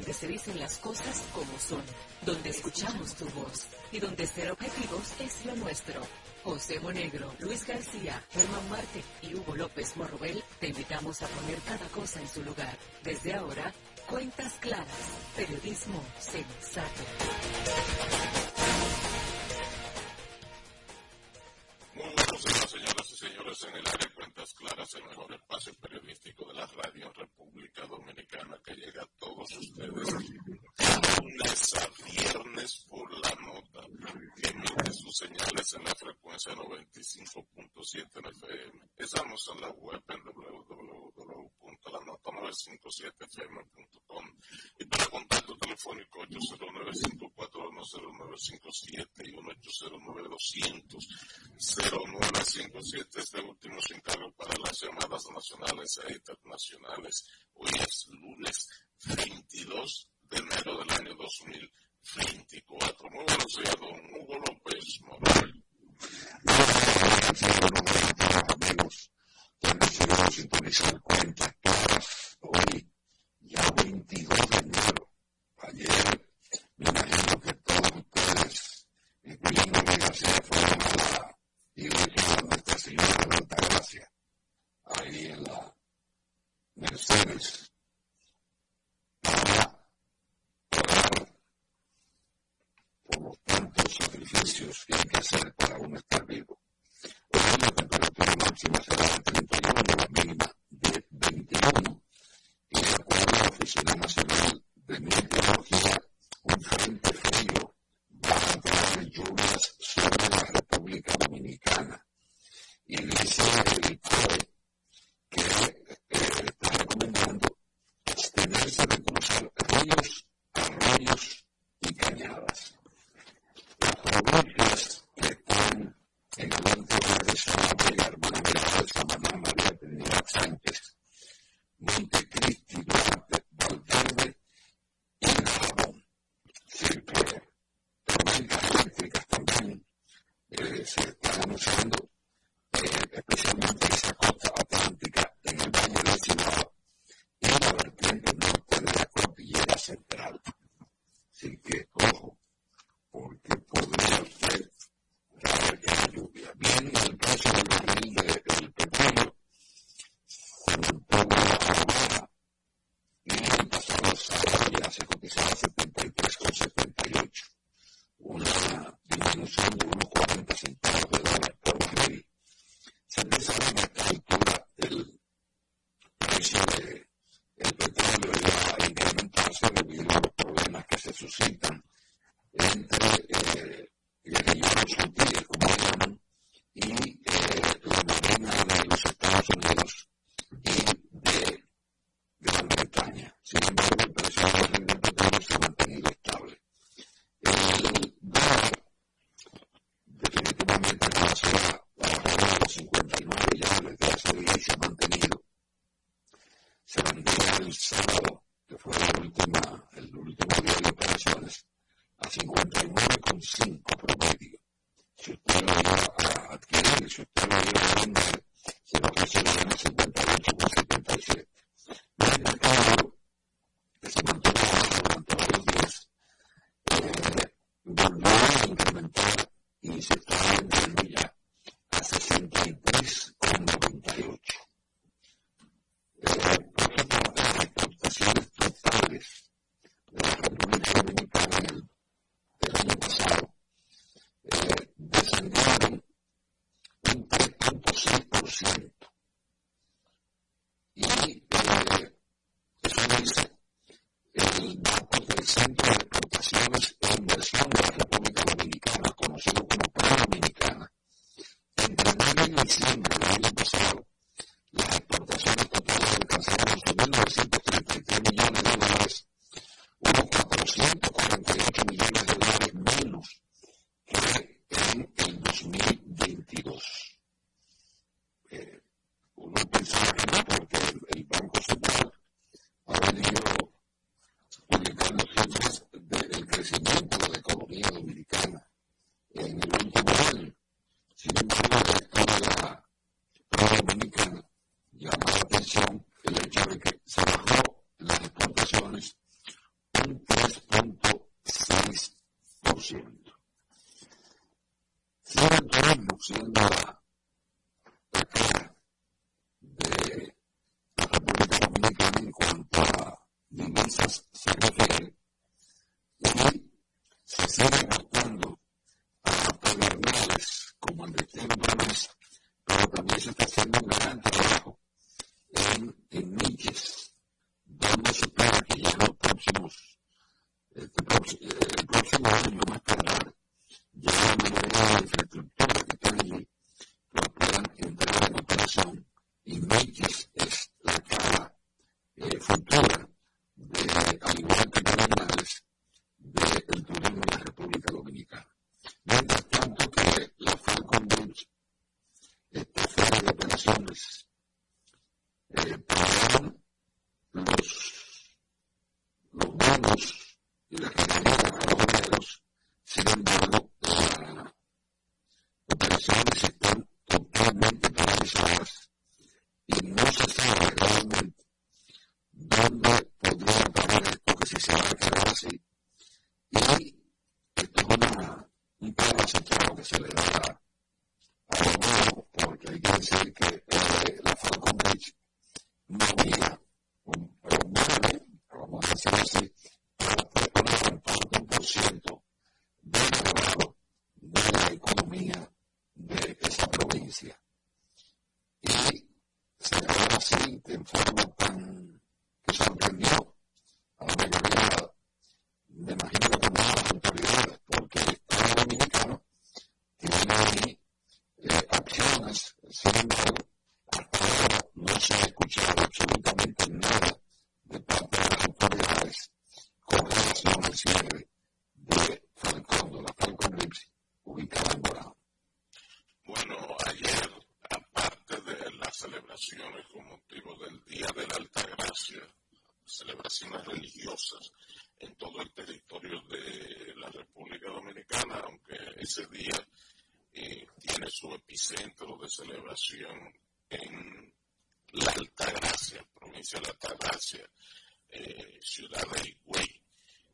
donde se dicen las cosas como son, donde escuchamos tu voz y donde ser objetivos es lo nuestro. José Monegro, Luis García, Germán Marte y Hugo López Morrobel te invitamos a poner cada cosa en su lugar. Desde ahora, cuentas claras, periodismo sensato. Buenos días, señoras y señores, en el área de Cuentas Claras, el mejor espacio periodístico de la radio República. República Dominicana que llega a todos ustedes lunes a viernes por la nota que emite sus señales en la frecuencia 95.7 en FM. Estamos en la web en www.lanota957fm.com y para contacto telefónico 809 541 0957 y 1809 200 0957 este último se encargo para las llamadas nacionales e internacionales. Hoy es lunes 22 de enero del año 2024. Muy buenos días, don Hugo López Morales. Gracias, amigos que han decidido sintonizar y el Acuerdo Oficina Nacional de Minas de unos 40 centavos. siguen reduciendo la to it. ese día eh, tiene su epicentro de celebración en la Altagracia, provincia de la Altagracia, eh, ciudad de Higüey.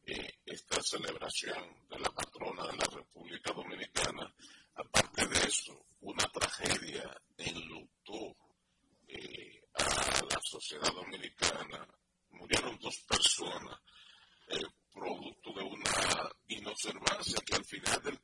Eh, esta celebración de la patrona de la República Dominicana, aparte de eso, una tragedia enlutó eh, a la sociedad dominicana. Murieron dos personas producto de una inobservancia que al final del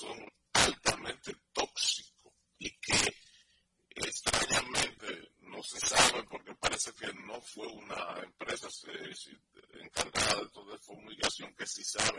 son altamente tóxicos y que extrañamente no se sabe porque parece que no fue una empresa encargada de toda esta fumigación que sí sabe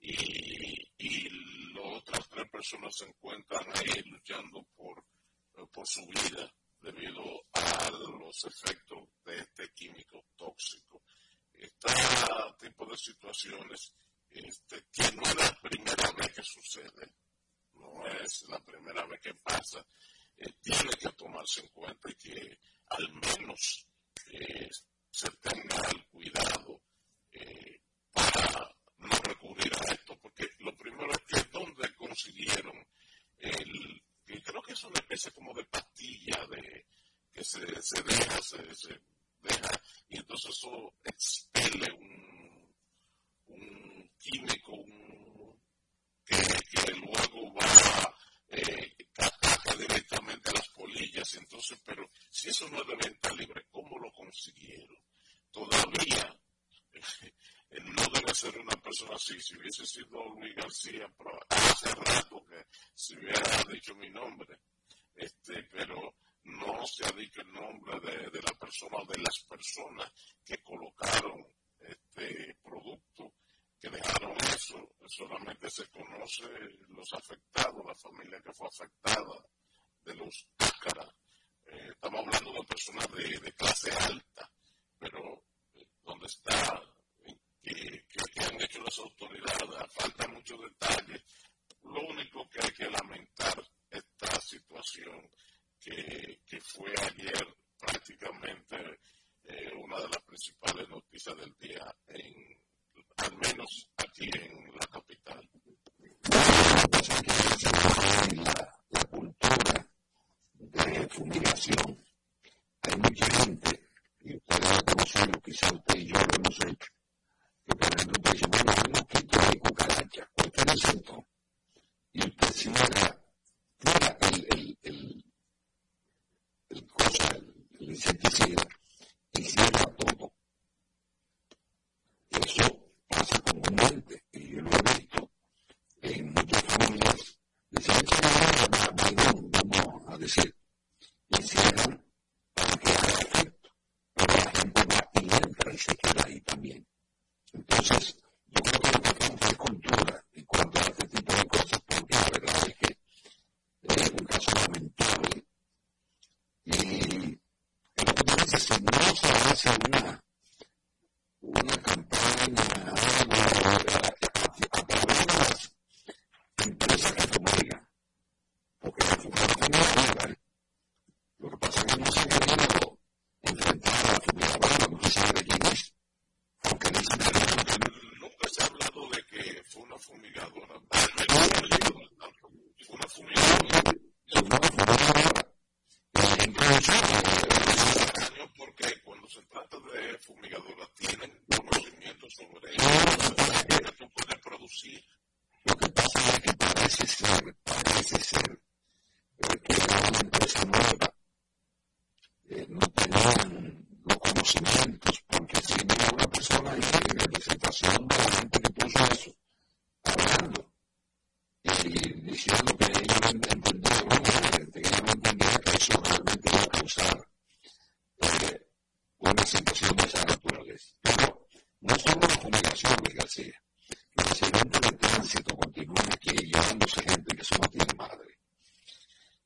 y, las otras tres personas se encuentran ahí luchando por, su vida debido a los efectos de este químico tóxico. Este tipo de situaciones este, que no es la primera vez que sucede, no es la primera vez que pasa, eh, tiene que tomarse en cuenta y que al menos eh, se tenga el cuidado se deja, se, se deja, y entonces eso expele un, químico un, que, luego va, eh, ataca directamente a las polillas. Entonces, pero si eso no es de venta libre, ¿cómo lo consiguieron? Todavía eh, no debe ser una persona así. Si hubiese sido Luis García, persona relationship nueva. No tenían los conocimientos, porque si viene una persona ahí en la licitación de la gente que puso eso, hablando y diciendo que ella no entendía, bueno, que ella no entendía que eso realmente iba a causar una situación de esa naturaleza. Pero no solo las comunicaciones, García, los accidentes de tránsito continúan aquí llevándose gente que eso no tiene madre.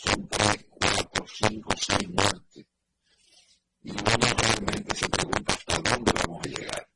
son tres, cuatro, cinco, seis muertes. Y uno realmente se pregunta hasta dónde vamos a llegar.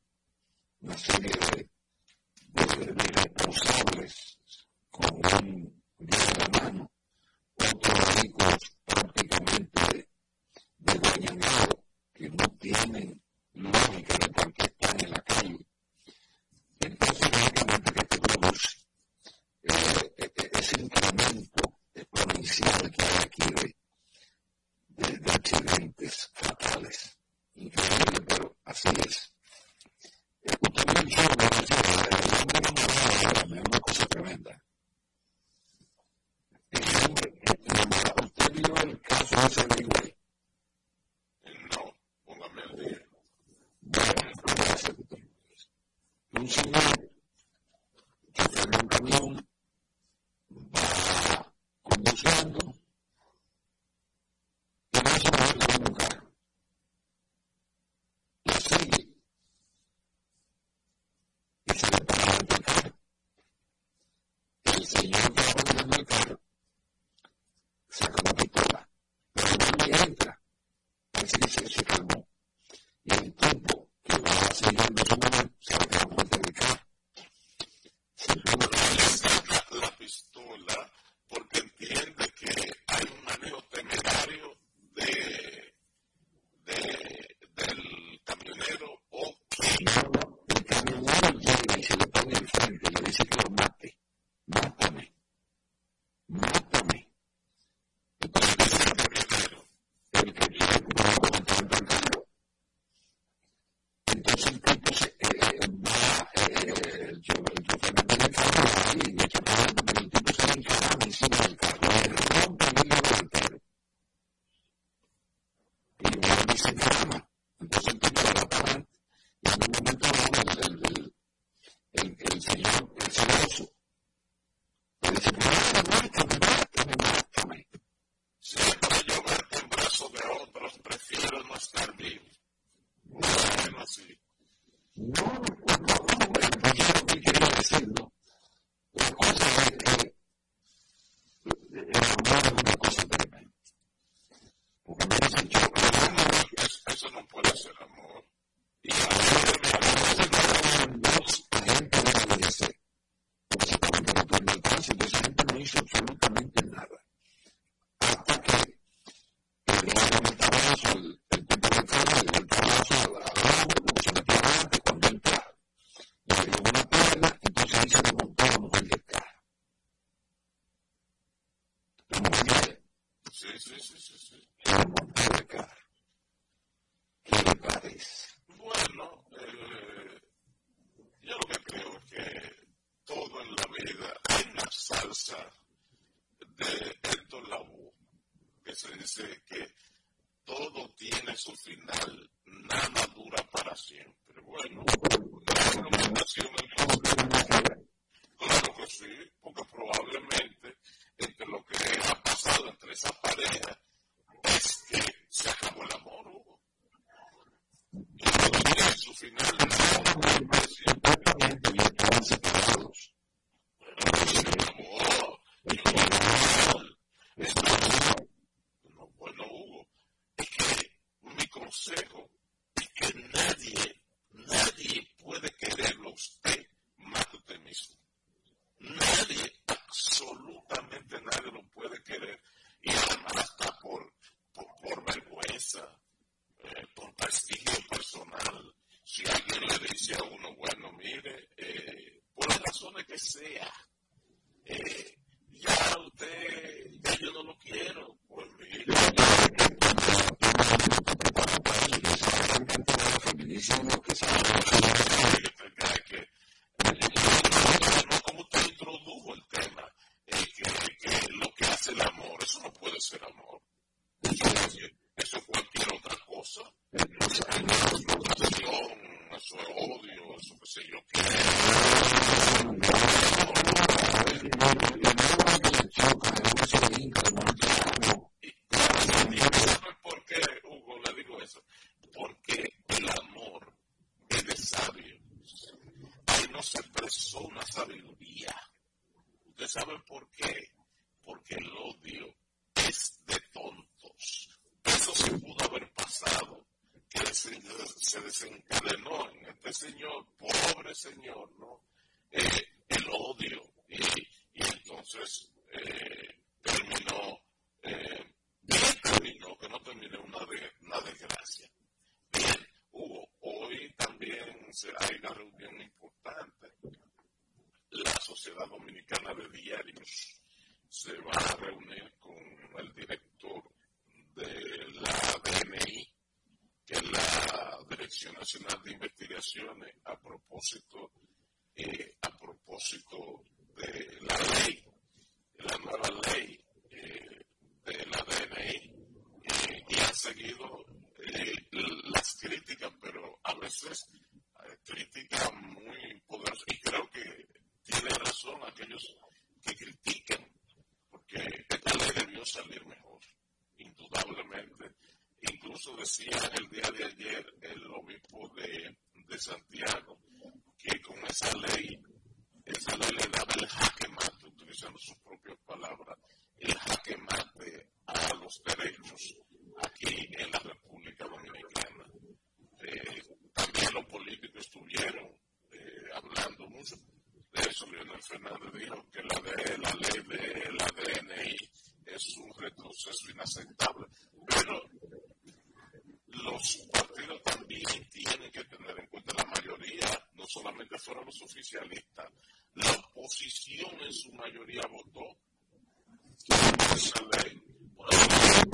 Aquí en la República oficialista, la oposición en su mayoría votó esa ley. Por eso,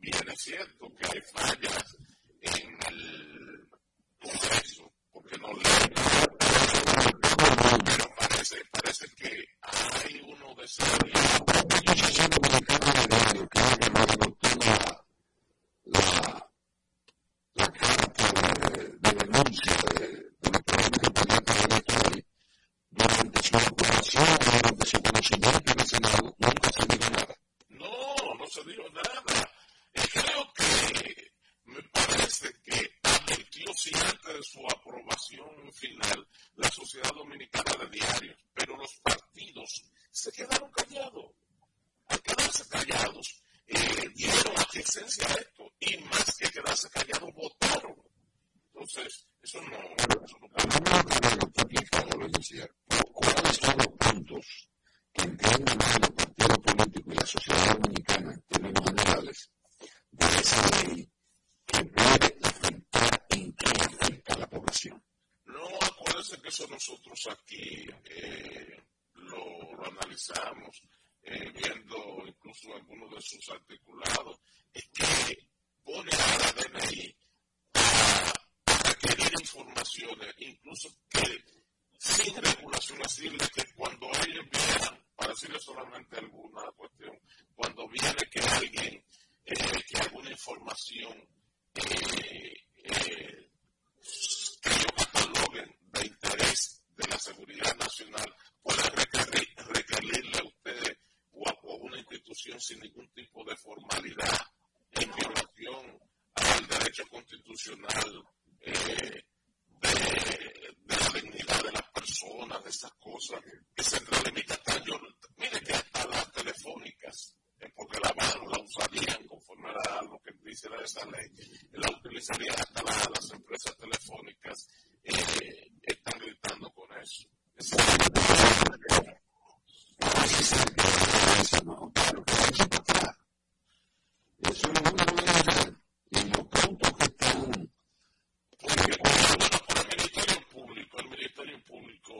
bien es cierto que hay fallas en el proceso, porque no leen pero parece, parece que hay uno de serie aquí eh, lo, analizamos, eh, viendo incluso algunos de sus articulados, es que pone a la DNI a, a requerir informaciones, incluso que sin regulación, así que cuando ellos vieran, para decirle solamente alguna cuestión, cuando viene que alguien, eh, que alguna información que ellos cataloguen de interés de la seguridad nacional pueda requerirle a ustedes o a, una institución sin ningún tipo de formalidad en violación al derecho constitucional eh, de, la dignidad de las personas, de esas cosas que se entrelimitan. Mire que hasta las telefónicas, eh, porque la mano la usarían conforme a lo que dice la, esa ley, la utilizarían hasta las empresas telefónicas están gritando con eso. Esa es la que le hago. Ahora se ha hecho la que le hago. Eso no es una pregunta. Y los puntos que están. Porque, por el Ministerio Público, el Ministerio Público,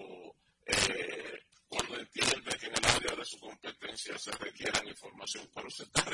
cuando entiende que en el área de su competencia se requiere información para los estados,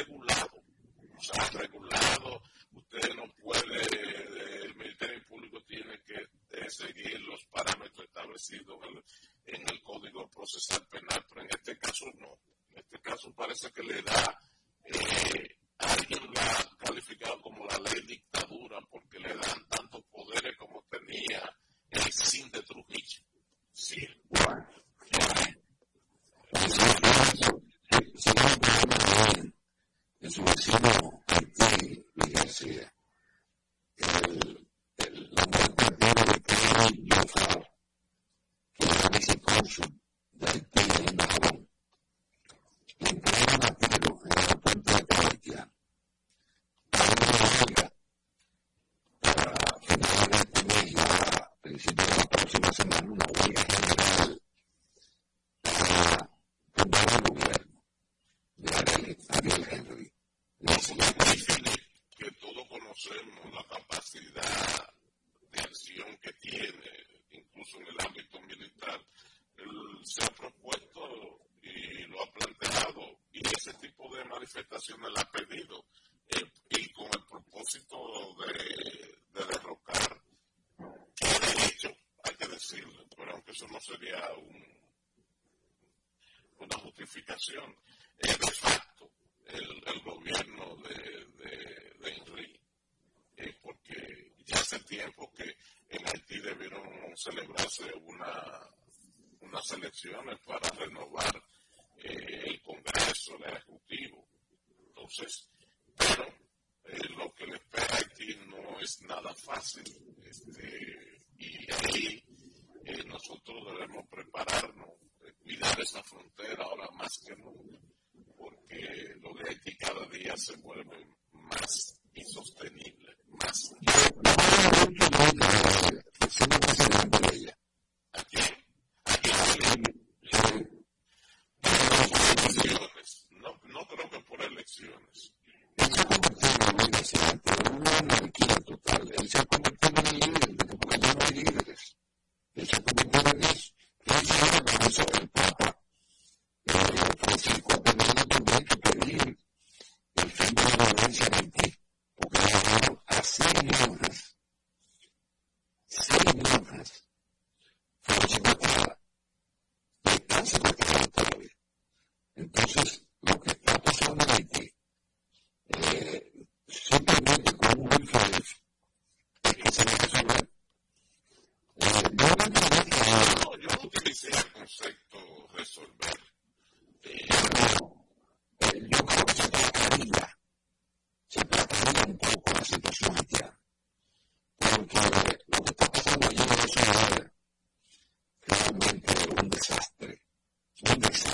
situación. Eh, de facto, el, gobierno de, de, Henry, eh, porque ya hace tiempo que en Haití debieron celebrarse una, unas elecciones para renovar se vuelve más insostenible. desastre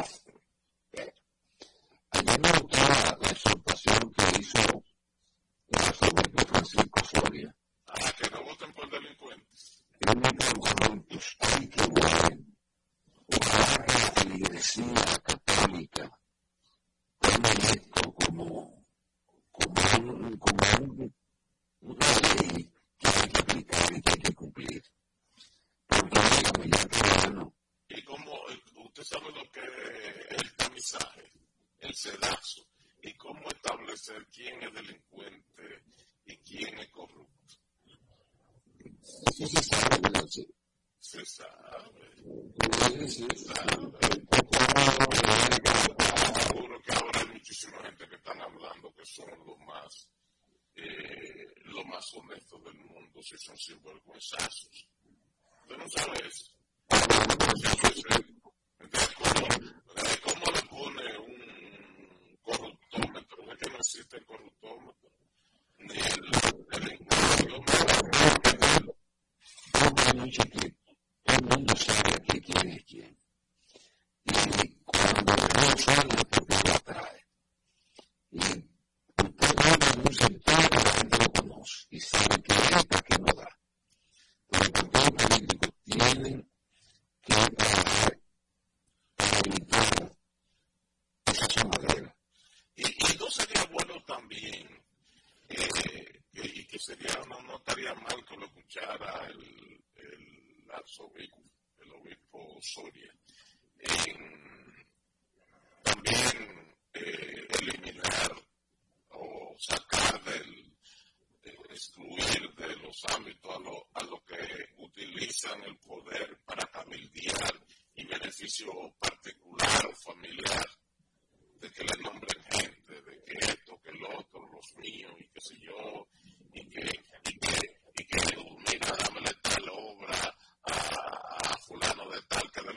el corruptor, ni el delincuente, ni el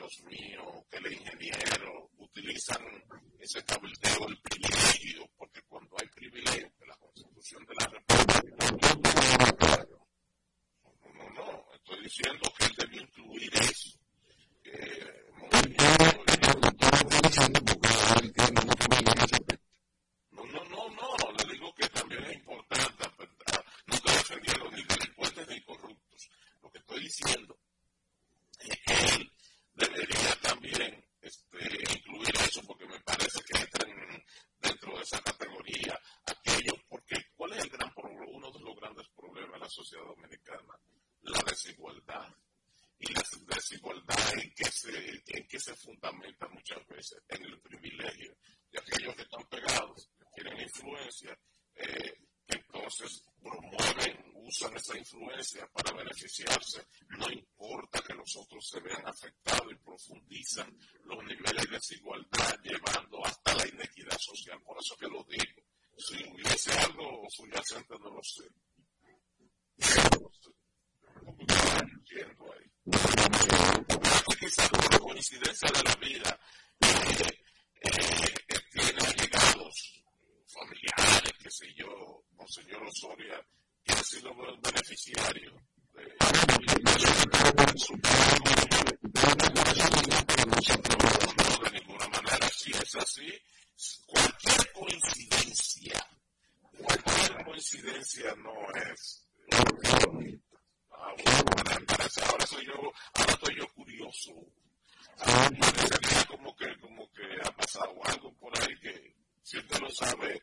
Dios mío, que el ingeniero utilizan ese cabildeo, el si hubiese algo subyacente no lo sé. No lo sé. Yo ahí. Quizás como coincidencia de la vida, eh, eh, eh, tiene allegados familiares, qué sé yo, Monseñor Osoria, que ha sido beneficiario no de ninguna manera si es así cualquier coincidencia cualquier coincidencia no es ahora soy yo ahora soy yo curioso como que como que ha pasado algo por ahí que si usted lo sabe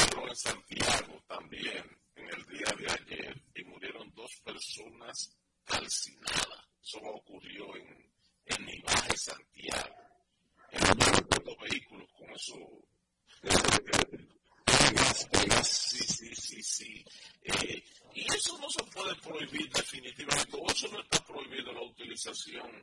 relación